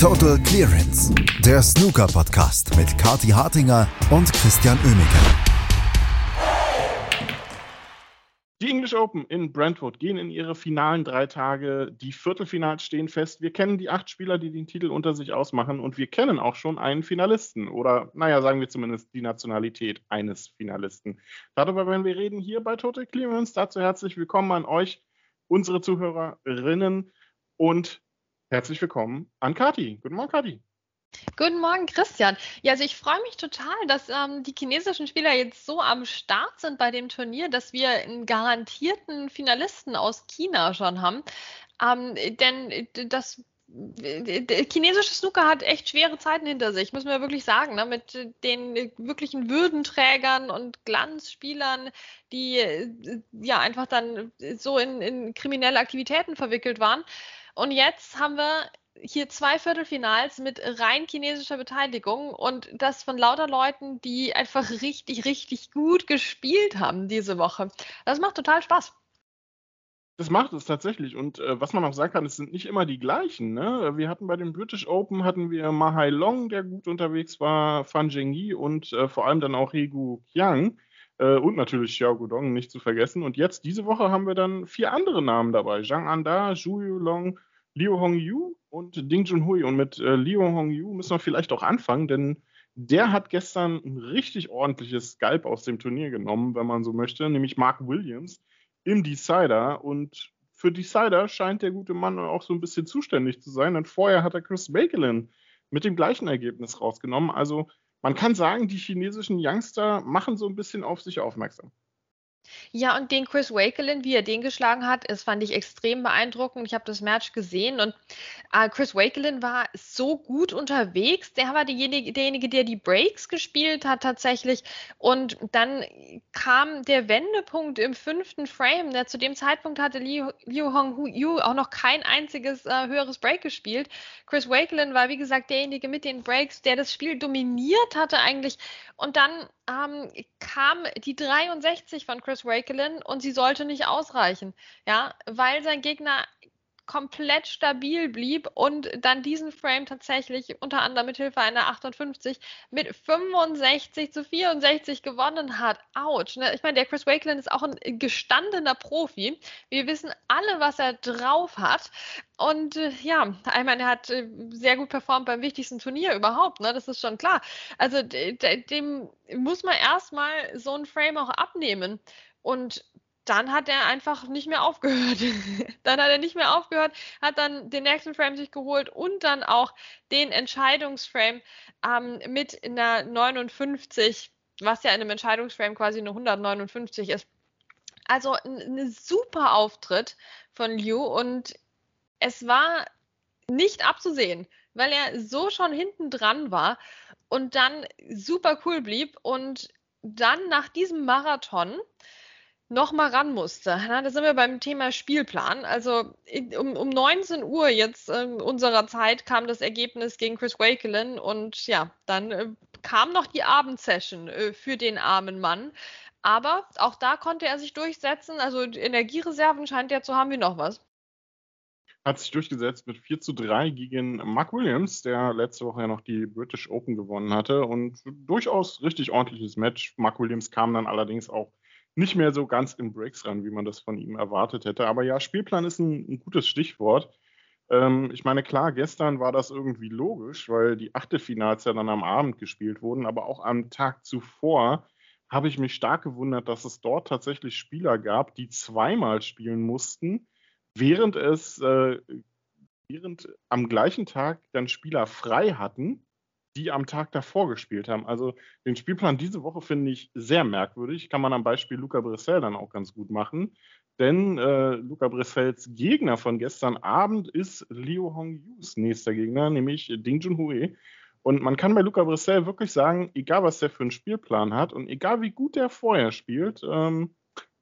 Total Clearance, der Snooker-Podcast mit Kati Hartinger und Christian Oemeke. Die English Open in Brentwood gehen in ihre finalen drei Tage. Die Viertelfinals stehen fest. Wir kennen die acht Spieler, die den Titel unter sich ausmachen und wir kennen auch schon einen Finalisten oder, naja, sagen wir zumindest die Nationalität eines Finalisten. Darüber werden wir reden hier bei Total Clearance. Dazu herzlich willkommen an euch, unsere Zuhörerinnen und Herzlich willkommen an Kati. Guten Morgen, Kati. Guten Morgen, Christian. Ja, also ich freue mich total, dass ähm, die chinesischen Spieler jetzt so am Start sind bei dem Turnier, dass wir einen garantierten Finalisten aus China schon haben. Ähm, denn das chinesische Snooker hat echt schwere Zeiten hinter sich, müssen wir wirklich sagen, ne? mit den wirklichen Würdenträgern und Glanzspielern, die ja einfach dann so in, in kriminelle Aktivitäten verwickelt waren. Und jetzt haben wir hier zwei Viertelfinals mit rein chinesischer Beteiligung und das von lauter Leuten, die einfach richtig, richtig gut gespielt haben diese Woche. Das macht total Spaß. Das macht es tatsächlich. Und äh, was man auch sagen kann, es sind nicht immer die gleichen. Ne? Wir hatten bei dem British Open hatten wir Mahai Long, der gut unterwegs war, Fan Zhengyi und äh, vor allem dann auch Hegu Qiang. Äh, und natürlich Xiao Gudong nicht zu vergessen. Und jetzt, diese Woche, haben wir dann vier andere Namen dabei. Zhang Anda, Zhu Yulong, Liu Hongyu und Ding Junhui. Und mit äh, Liu Hongyu müssen wir vielleicht auch anfangen, denn der hat gestern ein richtig ordentliches Skalp aus dem Turnier genommen, wenn man so möchte, nämlich Mark Williams im Decider. Und für Decider scheint der gute Mann auch so ein bisschen zuständig zu sein, denn vorher hat er Chris Bakelin mit dem gleichen Ergebnis rausgenommen. Also man kann sagen, die chinesischen Youngster machen so ein bisschen auf sich aufmerksam. Ja, und den Chris Wakelin, wie er den geschlagen hat, das fand ich extrem beeindruckend. Ich habe das Match gesehen und äh, Chris Wakelin war so gut unterwegs. Der war derjenige, derjenige, der die Breaks gespielt hat tatsächlich. Und dann kam der Wendepunkt im fünften Frame. Der, zu dem Zeitpunkt hatte Liu, Liu Hongyu auch noch kein einziges äh, höheres Break gespielt. Chris Wakelin war, wie gesagt, derjenige mit den Breaks, der das Spiel dominiert hatte eigentlich. Und dann ähm, kam die 63 von Chris Wakelin und sie sollte nicht ausreichen, ja, weil sein Gegner komplett stabil blieb und dann diesen Frame tatsächlich unter anderem mit Hilfe einer 58 mit 65 zu 64 gewonnen hat. Autsch. Ne? Ich meine, der Chris Wakeland ist auch ein gestandener Profi. Wir wissen alle, was er drauf hat. Und äh, ja, ich meine, er hat äh, sehr gut performt beim wichtigsten Turnier überhaupt, ne? Das ist schon klar. Also dem muss man erstmal so ein Frame auch abnehmen. Und dann hat er einfach nicht mehr aufgehört. dann hat er nicht mehr aufgehört, hat dann den nächsten Frame sich geholt und dann auch den Entscheidungsframe ähm, mit einer 59, was ja in einem Entscheidungsframe quasi eine 159 ist. Also ein, ein super Auftritt von Liu und es war nicht abzusehen, weil er so schon hinten dran war und dann super cool blieb und dann nach diesem Marathon noch mal ran musste. Na, da sind wir beim Thema Spielplan. Also um, um 19 Uhr jetzt äh, unserer Zeit kam das Ergebnis gegen Chris Wakelin und ja, dann äh, kam noch die Abendsession äh, für den armen Mann. Aber auch da konnte er sich durchsetzen. Also Energiereserven scheint er zu haben wie noch was. Hat sich durchgesetzt mit 4 zu 3 gegen Mark Williams, der letzte Woche ja noch die British Open gewonnen hatte. Und durchaus richtig ordentliches Match. Mark Williams kam dann allerdings auch nicht mehr so ganz in Breaks ran, wie man das von ihm erwartet hätte. Aber ja, Spielplan ist ein, ein gutes Stichwort. Ähm, ich meine, klar, gestern war das irgendwie logisch, weil die Achtelfinals ja dann am Abend gespielt wurden, aber auch am Tag zuvor habe ich mich stark gewundert, dass es dort tatsächlich Spieler gab, die zweimal spielen mussten, während es äh, während am gleichen Tag dann Spieler frei hatten die am Tag davor gespielt haben. Also den Spielplan diese Woche finde ich sehr merkwürdig. Kann man am Beispiel Luca Brissell dann auch ganz gut machen. Denn äh, Luca Brissells Gegner von gestern Abend ist Liu Hongyus nächster Gegner, nämlich Ding Junhui. Und man kann bei Luca Brissell wirklich sagen, egal was der für einen Spielplan hat und egal wie gut der vorher spielt, ähm,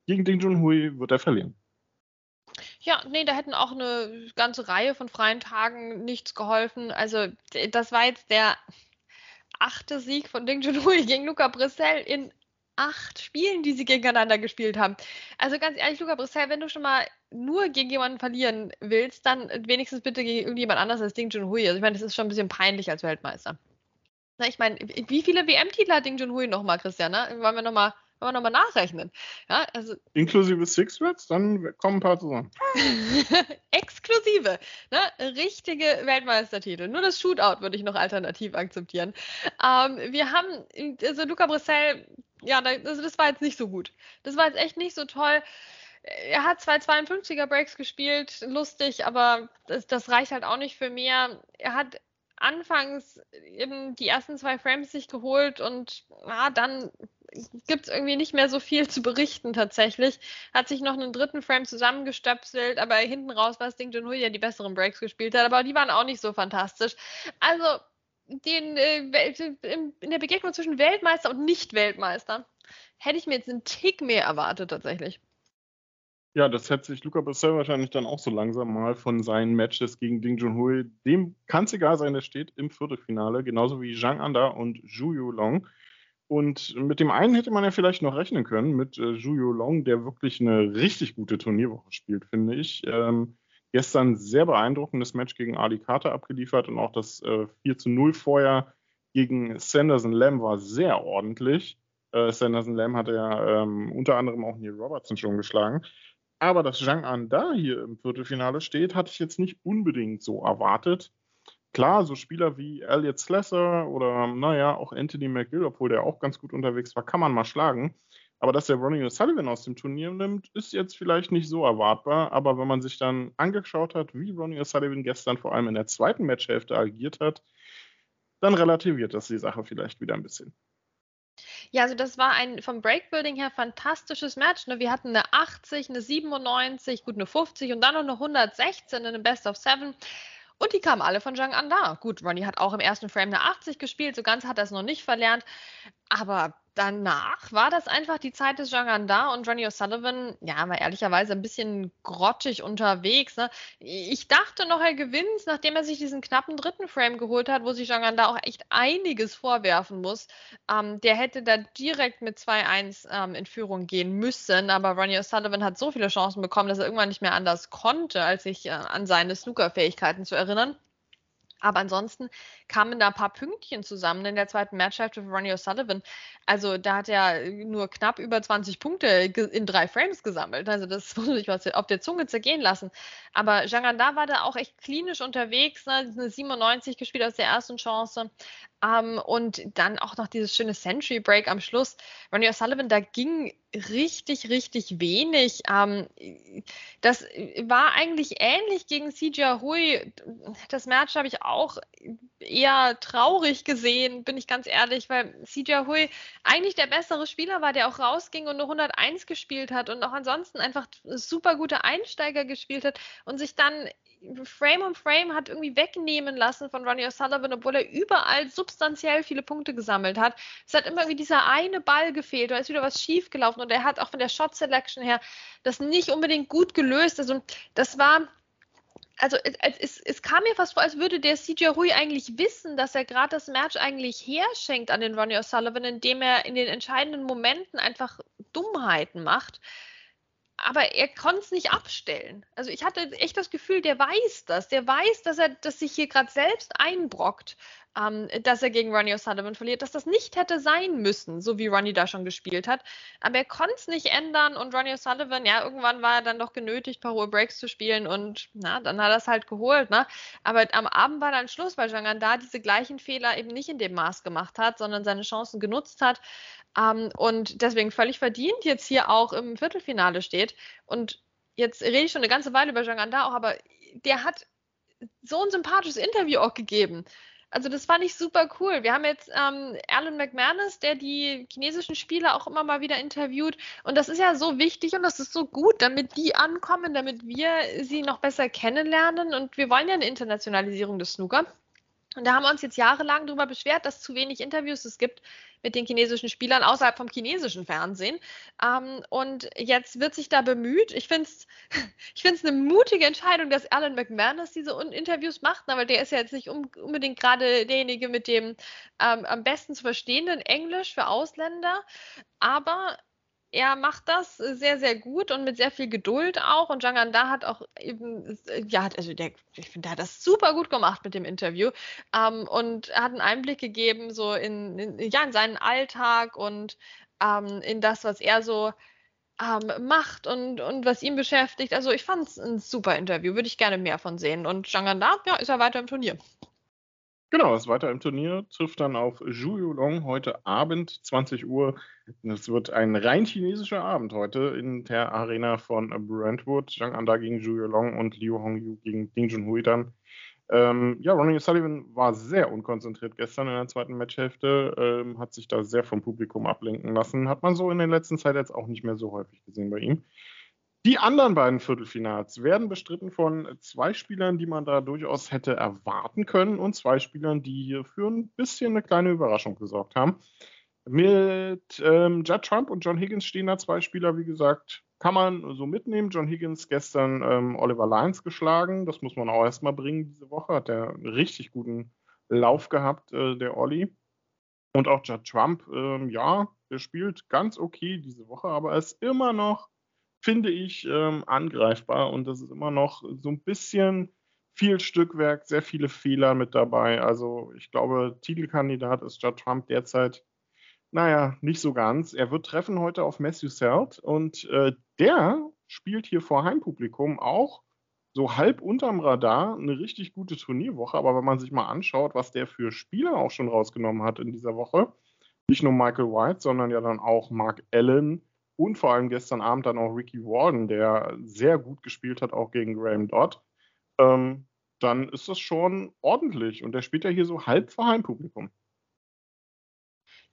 gegen Ding Junhui wird er verlieren. Ja, nee, da hätten auch eine ganze Reihe von freien Tagen nichts geholfen. Also, das war jetzt der achte Sieg von Ding Junhui gegen Luca Brissell in acht Spielen, die sie gegeneinander gespielt haben. Also ganz ehrlich, Luca Brissell, wenn du schon mal nur gegen jemanden verlieren willst, dann wenigstens bitte gegen irgendjemand anders als Ding Junhui. Also ich meine, das ist schon ein bisschen peinlich als Weltmeister. Na, ich meine, wie viele WM-Titel hat Ding Junhui nochmal, Christian? Ne? Wollen wir nochmal wollen wir nochmal nachrechnen. Ja, also Inklusive Six Reds, dann kommen ein paar zusammen. Exklusive, ne? richtige Weltmeistertitel. Nur das Shootout würde ich noch alternativ akzeptieren. Ähm, wir haben, also Luca Brissell, ja, also das war jetzt nicht so gut. Das war jetzt echt nicht so toll. Er hat zwei 52er Breaks gespielt, lustig, aber das, das reicht halt auch nicht für mehr. Er hat anfangs eben die ersten zwei Frames sich geholt und ja, dann gibt es irgendwie nicht mehr so viel zu berichten tatsächlich. Hat sich noch einen dritten Frame zusammengestöpselt, aber hinten raus war es Ding Junhui, der die besseren Breaks gespielt hat, aber die waren auch nicht so fantastisch. Also den, äh, in der Begegnung zwischen Weltmeister und Nicht-Weltmeister hätte ich mir jetzt einen Tick mehr erwartet tatsächlich. Ja, das hätte sich Luca Brissell wahrscheinlich dann auch so langsam mal von seinen Matches gegen Ding Junhui. Dem kann es egal sein, der steht im Viertelfinale, genauso wie Zhang Anda und Zhu Yulong. Und mit dem einen hätte man ja vielleicht noch rechnen können, mit äh, Zhu Yulong, der wirklich eine richtig gute Turnierwoche spielt, finde ich. Ähm, gestern sehr beeindruckendes Match gegen Ali Carter abgeliefert und auch das äh, 4 zu 0 vorher gegen Sanderson Lamb war sehr ordentlich. Äh, Sanderson Lamb hatte ja ähm, unter anderem auch Neil Robertson schon geschlagen. Aber dass Zhang An da hier im Viertelfinale steht, hatte ich jetzt nicht unbedingt so erwartet. Klar, so Spieler wie Elliot Slesser oder, naja, auch Anthony McGill, obwohl der auch ganz gut unterwegs war, kann man mal schlagen. Aber dass der Ronnie O'Sullivan aus dem Turnier nimmt, ist jetzt vielleicht nicht so erwartbar. Aber wenn man sich dann angeschaut hat, wie Ronnie O'Sullivan gestern vor allem in der zweiten Matchhälfte agiert hat, dann relativiert das die Sache vielleicht wieder ein bisschen. Ja, also das war ein vom Breakbuilding her fantastisches Match. Ne? Wir hatten eine 80, eine 97, gut eine 50 und dann noch eine 116 in einem Best of Seven. Und die kamen alle von Zhang Anda. Gut, Ronnie hat auch im ersten Frame eine 80 gespielt, so ganz hat er es noch nicht verlernt. Aber danach war das einfach die Zeit des Janganda und Johnny O'Sullivan, ja, war ehrlicherweise ein bisschen grottig unterwegs. Ne? Ich dachte noch, er gewinnt, nachdem er sich diesen knappen dritten Frame geholt hat, wo sich Janganda auch echt einiges vorwerfen muss. Ähm, der hätte da direkt mit 2-1 ähm, in Führung gehen müssen, aber Ronnie O'Sullivan hat so viele Chancen bekommen, dass er irgendwann nicht mehr anders konnte, als sich äh, an seine Snooker-Fähigkeiten zu erinnern. Aber ansonsten kamen da ein paar Pünktchen zusammen in der zweiten Matchhälfte für Ronnie O'Sullivan. Also da hat er nur knapp über 20 Punkte in drei Frames gesammelt. Also das muss sich was auf der Zunge zergehen lassen. Aber Janganda war da auch echt klinisch unterwegs. Ne? Eine 97 gespielt aus der ersten Chance. Um, und dann auch noch dieses schöne Century Break am Schluss. Ronnie O'Sullivan, da ging richtig, richtig wenig. Um, das war eigentlich ähnlich gegen CJ Hui. Das Match habe ich auch eher traurig gesehen, bin ich ganz ehrlich, weil CJ Hui eigentlich der bessere Spieler war, der auch rausging und nur 101 gespielt hat und auch ansonsten einfach super gute Einsteiger gespielt hat und sich dann Frame um Frame hat irgendwie wegnehmen lassen von Ronnie O'Sullivan, obwohl er überall substanziell viele Punkte gesammelt hat. Es hat immer wie dieser eine Ball gefehlt, da ist wieder was schief gelaufen und er hat auch von der Shot Selection her das nicht unbedingt gut gelöst. Also das war also es, es, es, kam mir fast vor, als würde der CJ Rui eigentlich wissen, dass er gerade das Match eigentlich herschenkt an den Ronnie O'Sullivan, indem er in den entscheidenden Momenten einfach Dummheiten macht aber er konnte es nicht abstellen. Also ich hatte echt das Gefühl, der weiß das. Der weiß, dass er dass sich hier gerade selbst einbrockt, ähm, dass er gegen Ronnie O'Sullivan verliert, dass das nicht hätte sein müssen, so wie Ronnie da schon gespielt hat. Aber er konnte es nicht ändern und Ronnie O'Sullivan, ja, irgendwann war er dann doch genötigt, hohe Breaks zu spielen und na, dann hat er es halt geholt. Ne? Aber am Abend war dann Schluss, weil Jangan da diese gleichen Fehler eben nicht in dem Maß gemacht hat, sondern seine Chancen genutzt hat. Ähm, und deswegen völlig verdient jetzt hier auch im Viertelfinale steht. Und jetzt rede ich schon eine ganze Weile über Zhang Anda auch, aber der hat so ein sympathisches Interview auch gegeben. Also das fand ich super cool. Wir haben jetzt ähm, Alan McManus, der die chinesischen Spieler auch immer mal wieder interviewt. Und das ist ja so wichtig und das ist so gut, damit die ankommen, damit wir sie noch besser kennenlernen. Und wir wollen ja eine Internationalisierung des Snooker. Und da haben wir uns jetzt jahrelang darüber beschwert, dass zu wenig Interviews es gibt mit den chinesischen Spielern außerhalb vom chinesischen Fernsehen. Ähm, und jetzt wird sich da bemüht. Ich finde es ich find's eine mutige Entscheidung, dass Alan McManus diese Interviews macht, aber der ist ja jetzt nicht unbedingt gerade derjenige mit dem ähm, am besten zu verstehenden Englisch für Ausländer. Aber er macht das sehr, sehr gut und mit sehr viel Geduld auch. Und Janganda hat auch eben, ja, also der, ich finde, der hat das super gut gemacht mit dem Interview ähm, und hat einen Einblick gegeben, so in, in, ja, in seinen Alltag und ähm, in das, was er so ähm, macht und, und was ihn beschäftigt. Also ich fand es ein super Interview, würde ich gerne mehr von sehen. Und Janganda, ja, ist er weiter im Turnier. Genau, ist weiter im Turnier, trifft dann auf Zhu Yulong heute Abend, 20 Uhr. Es wird ein rein chinesischer Abend heute in der Arena von Brentwood. Zhang Anda gegen Zhu Yulong und Liu Hongyu gegen Ding Junhui dann. Ähm, ja, Ronnie Sullivan war sehr unkonzentriert gestern in der zweiten Matchhälfte, ähm, hat sich da sehr vom Publikum ablenken lassen. Hat man so in der letzten Zeit jetzt auch nicht mehr so häufig gesehen bei ihm. Die anderen beiden Viertelfinals werden bestritten von zwei Spielern, die man da durchaus hätte erwarten können und zwei Spielern, die hier für ein bisschen eine kleine Überraschung gesorgt haben. Mit ähm, Judd Trump und John Higgins stehen da zwei Spieler, wie gesagt, kann man so mitnehmen. John Higgins gestern ähm, Oliver Lyons geschlagen. Das muss man auch erstmal bringen diese Woche. Hat er einen richtig guten Lauf gehabt, äh, der Olli. Und auch Judd Trump, ähm, ja, der spielt ganz okay diese Woche, aber er ist immer noch finde ich, ähm, angreifbar und das ist immer noch so ein bisschen viel Stückwerk, sehr viele Fehler mit dabei. Also ich glaube, Titelkandidat ist Judd Trump derzeit, naja, nicht so ganz. Er wird treffen heute auf Matthew Selt und äh, der spielt hier vor Heimpublikum auch so halb unterm Radar eine richtig gute Turnierwoche. Aber wenn man sich mal anschaut, was der für Spieler auch schon rausgenommen hat in dieser Woche, nicht nur Michael White, sondern ja dann auch Mark Allen, und vor allem gestern Abend dann auch Ricky Warden, der sehr gut gespielt hat, auch gegen Graham Dodd, ähm, dann ist das schon ordentlich. Und der spielt ja hier so halb vor Heimpublikum.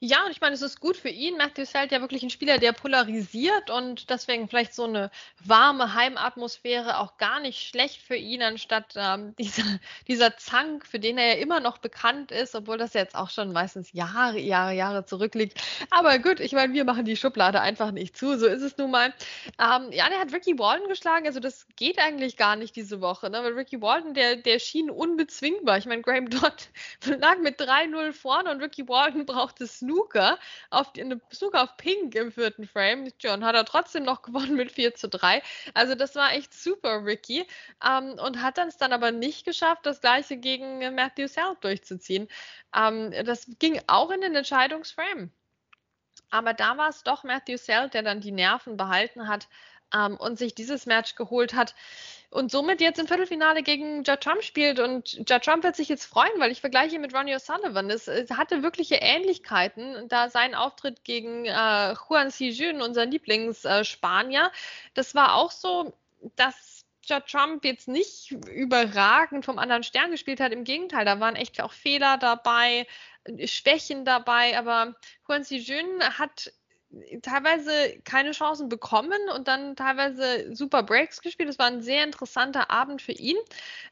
Ja, und ich meine, es ist gut für ihn. Matthew ist halt ja wirklich ein Spieler, der polarisiert und deswegen vielleicht so eine warme Heimatmosphäre auch gar nicht schlecht für ihn, anstatt ähm, dieser, dieser Zank, für den er ja immer noch bekannt ist, obwohl das jetzt auch schon meistens Jahre, Jahre, Jahre zurückliegt. Aber gut, ich meine, wir machen die Schublade einfach nicht zu, so ist es nun mal. Ähm, ja, der hat Ricky Walden geschlagen, also das geht eigentlich gar nicht diese Woche, ne? weil Ricky Walden, der, der schien unbezwingbar. Ich meine, Graham Dodd lag mit 3-0 vorne und Ricky Walden brauchte es nur Snooker auf, eine Snooker auf Pink im vierten Frame. John hat er trotzdem noch gewonnen mit 4 zu 3. Also das war echt super, Ricky. Ähm, und hat dann es dann aber nicht geschafft, das gleiche gegen Matthew Sell durchzuziehen. Ähm, das ging auch in den Entscheidungsframe. Aber da war es doch Matthew Sell, der dann die Nerven behalten hat ähm, und sich dieses Match geholt hat und somit jetzt im Viertelfinale gegen Judd Trump spielt. Und Judd Trump wird sich jetzt freuen, weil ich vergleiche ihn mit Ronnie O'Sullivan. Es, es, hatte wirkliche Ähnlichkeiten, da sein Auftritt gegen äh, Juan Sijun, unser Lieblingsspanier, äh, das war auch so, dass Judd Trump jetzt nicht überragend vom anderen Stern gespielt hat. Im Gegenteil, da waren echt auch Fehler dabei, Schwächen dabei, aber Juan Sijun hat teilweise keine Chancen bekommen und dann teilweise super Breaks gespielt. Es war ein sehr interessanter Abend für ihn.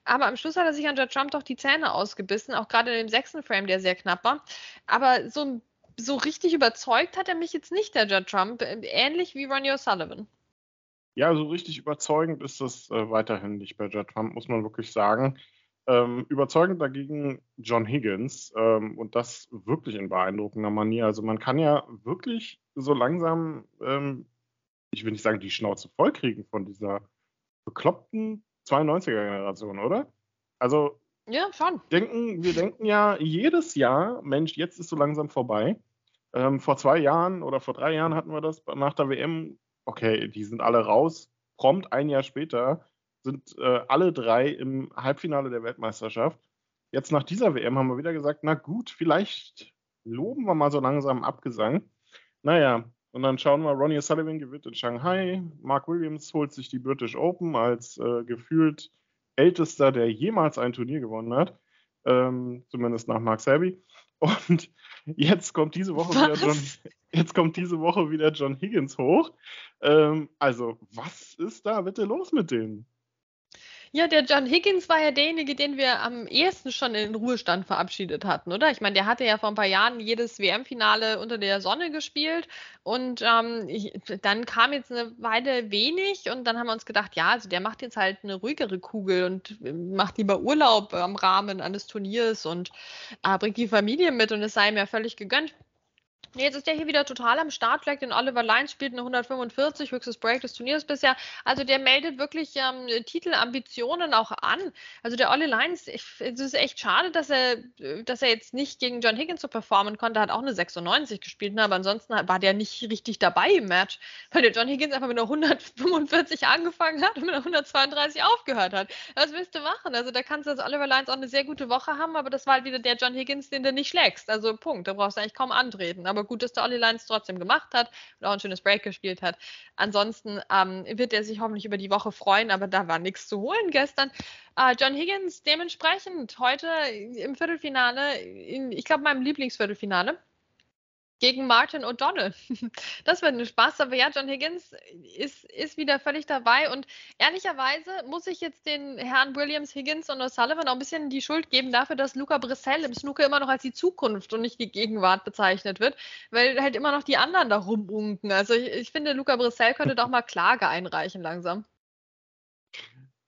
Aber am Schluss hat er sich an Judge Trump doch die Zähne ausgebissen, auch gerade in dem sechsten Frame, der sehr knapp war. Aber so, so richtig überzeugt hat er mich jetzt nicht, der Judge Trump. Ähnlich wie Ronnie O'Sullivan. Ja, so richtig überzeugend ist das äh, weiterhin nicht bei Judge Trump, muss man wirklich sagen. Ähm, überzeugend dagegen John Higgins ähm, und das wirklich in beeindruckender Manier. Also man kann ja wirklich so langsam, ähm, ich will nicht sagen, die Schnauze voll kriegen von dieser bekloppten 92er-Generation, oder? Also ja, schon. Denken, wir denken ja jedes Jahr, Mensch, jetzt ist so langsam vorbei. Ähm, vor zwei Jahren oder vor drei Jahren hatten wir das nach der WM. Okay, die sind alle raus. Prompt ein Jahr später sind äh, alle drei im Halbfinale der Weltmeisterschaft. Jetzt nach dieser WM haben wir wieder gesagt, na gut, vielleicht loben wir mal so langsam Abgesang. Naja, und dann schauen wir, Ronnie Sullivan gewinnt in Shanghai, Mark Williams holt sich die British Open als äh, gefühlt ältester, der jemals ein Turnier gewonnen hat. Ähm, zumindest nach Mark Selby. Und jetzt kommt diese Woche wieder John, jetzt kommt diese Woche wieder John Higgins hoch. Ähm, also, was ist da bitte los mit denen? Ja, der John Higgins war ja derjenige, den wir am ehesten schon in den Ruhestand verabschiedet hatten, oder? Ich meine, der hatte ja vor ein paar Jahren jedes WM-Finale unter der Sonne gespielt und ähm, ich, dann kam jetzt eine Weile wenig und dann haben wir uns gedacht, ja, also der macht jetzt halt eine ruhigere Kugel und macht lieber Urlaub am Rahmen eines Turniers und äh, bringt die Familie mit und es sei ihm ja völlig gegönnt. Jetzt ist der hier wieder total am Start. Vielleicht den Oliver Lyons spielt eine 145, höchstes Break des Turniers bisher. Also der meldet wirklich ähm, Titelambitionen auch an. Also der Olli Lyons, es ist echt schade, dass er, dass er jetzt nicht gegen John Higgins so performen konnte. Er hat auch eine 96 gespielt, ne? aber ansonsten war der nicht richtig dabei im Match, weil der John Higgins einfach mit einer 145 angefangen hat und mit einer 132 aufgehört hat. Was willst du machen? Also da kannst du als Oliver Lyons auch eine sehr gute Woche haben, aber das war halt wieder der John Higgins, den du nicht schlägst. Also Punkt. Da brauchst du eigentlich kaum antreten. Aber gut, dass der Olli Lyons trotzdem gemacht hat und auch ein schönes Break gespielt hat. Ansonsten ähm, wird er sich hoffentlich über die Woche freuen, aber da war nichts zu holen gestern. Äh, John Higgins dementsprechend heute im Viertelfinale, in, ich glaube, meinem Lieblingsviertelfinale gegen Martin O'Donnell. Das wird ein Spaß, aber ja, John Higgins ist, ist wieder völlig dabei und ehrlicherweise muss ich jetzt den Herrn Williams, Higgins und O'Sullivan auch ein bisschen die Schuld geben dafür, dass Luca Brissell im Snooker immer noch als die Zukunft und nicht die Gegenwart bezeichnet wird, weil halt immer noch die anderen da rumunken. Also ich, ich finde, Luca Brissell könnte doch mal Klage einreichen langsam.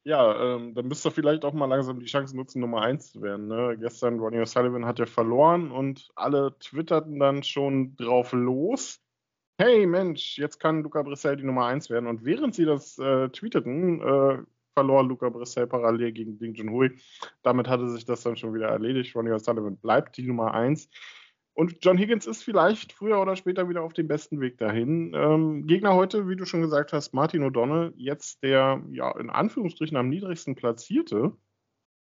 Ja, ähm, dann müsst ihr vielleicht auch mal langsam die Chance nutzen, Nummer 1 zu werden. Ne? Gestern Ronnie O'Sullivan hat ja verloren und alle twitterten dann schon drauf los. Hey Mensch, jetzt kann Luca Brissell die Nummer 1 werden. Und während sie das äh, tweeteten, äh, verlor Luca Brissell parallel gegen Ding Junhui. Damit hatte sich das dann schon wieder erledigt. Ronnie O'Sullivan bleibt die Nummer 1. Und John Higgins ist vielleicht früher oder später wieder auf dem besten Weg dahin. Ähm, Gegner heute, wie du schon gesagt hast, Martin O'Donnell, jetzt der ja in Anführungsstrichen am niedrigsten platzierte.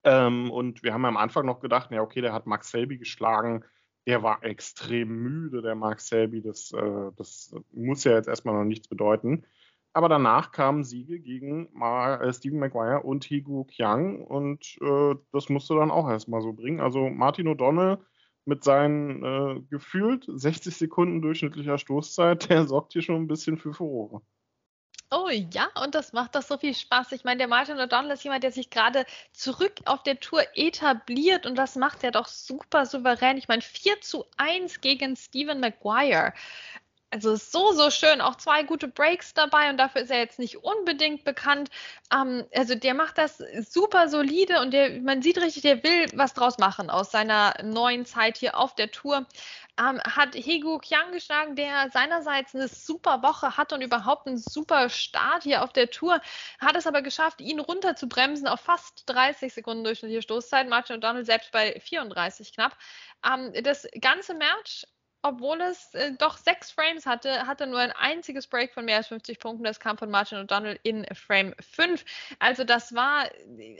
Ähm, und wir haben am Anfang noch gedacht, ja, okay, der hat Max Selby geschlagen. Der war extrem müde, der Max Selby. Das, äh, das muss ja jetzt erstmal noch nichts bedeuten. Aber danach kamen Siege gegen Mar äh, Stephen Maguire und Higu Qiang und äh, das musste dann auch erstmal so bringen. Also Martin O'Donnell mit seinen äh, gefühlt 60 Sekunden durchschnittlicher Stoßzeit, der sorgt hier schon ein bisschen für Furore. Oh ja, und das macht doch so viel Spaß. Ich meine, der Martin O'Donnell ist jemand, der sich gerade zurück auf der Tour etabliert und das macht er doch super souverän. Ich meine, 4 zu 1 gegen Stephen Maguire also so, so schön. Auch zwei gute Breaks dabei und dafür ist er jetzt nicht unbedingt bekannt. Ähm, also der macht das super solide und der, man sieht richtig, der will was draus machen aus seiner neuen Zeit hier auf der Tour. Ähm, hat Hegu Qiang geschlagen, der seinerseits eine super Woche hat und überhaupt einen super Start hier auf der Tour, hat es aber geschafft, ihn runterzubremsen auf fast 30 Sekunden durchschnittliche Stoßzeit. Martin O'Donnell selbst bei 34 knapp. Ähm, das ganze Match obwohl es äh, doch sechs Frames hatte, hatte nur ein einziges Break von mehr als 50 Punkten. Das kam von Martin O'Donnell in Frame 5. Also das war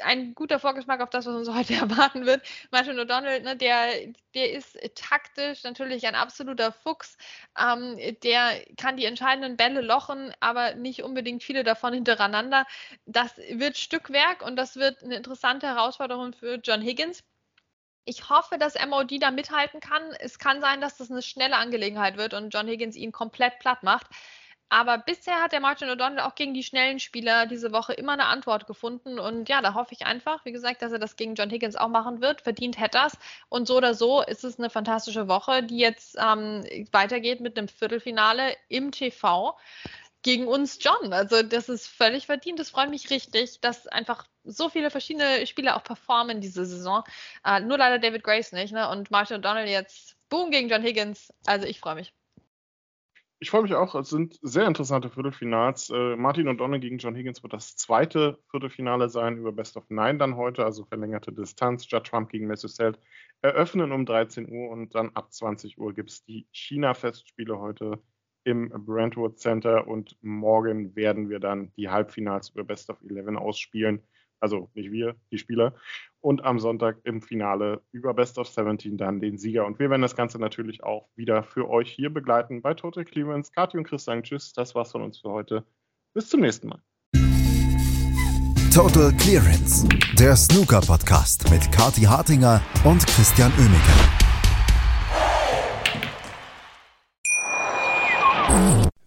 ein guter Vorgeschmack auf das, was uns heute erwarten wird. Martin O'Donnell, ne, der, der ist taktisch natürlich ein absoluter Fuchs. Ähm, der kann die entscheidenden Bälle lochen, aber nicht unbedingt viele davon hintereinander. Das wird Stückwerk und das wird eine interessante Herausforderung für John Higgins. Ich hoffe, dass MOD da mithalten kann. Es kann sein, dass das eine schnelle Angelegenheit wird und John Higgins ihn komplett platt macht. Aber bisher hat der Martin O'Donnell auch gegen die schnellen Spieler diese Woche immer eine Antwort gefunden. Und ja, da hoffe ich einfach, wie gesagt, dass er das gegen John Higgins auch machen wird. Verdient hätte das. Und so oder so ist es eine fantastische Woche, die jetzt ähm, weitergeht mit einem Viertelfinale im TV gegen uns John. Also das ist völlig verdient. Das freut mich richtig, dass einfach so viele verschiedene Spieler auch performen diese Saison. Äh, nur leider David Grace nicht. Ne? Und Martin O'Donnell jetzt Boom gegen John Higgins. Also ich freue mich. Ich freue mich auch. Es sind sehr interessante Viertelfinals. Äh, Martin O'Donnell gegen John Higgins wird das zweite Viertelfinale sein über Best of Nine dann heute, also verlängerte Distanz. Judd Trump gegen Messuselt eröffnen um 13 Uhr und dann ab 20 Uhr gibt es die China-Festspiele heute im Brentwood Center und morgen werden wir dann die Halbfinals über Best of Eleven ausspielen. Also nicht wir, die Spieler. Und am Sonntag im Finale über Best of 17 dann den Sieger. Und wir werden das Ganze natürlich auch wieder für euch hier begleiten bei Total Clearance. Kathi und Chris sagen Tschüss. Das war's von uns für heute. Bis zum nächsten Mal. Total Clearance, der Snooker-Podcast mit Kathi Hartinger und Christian Oemeke.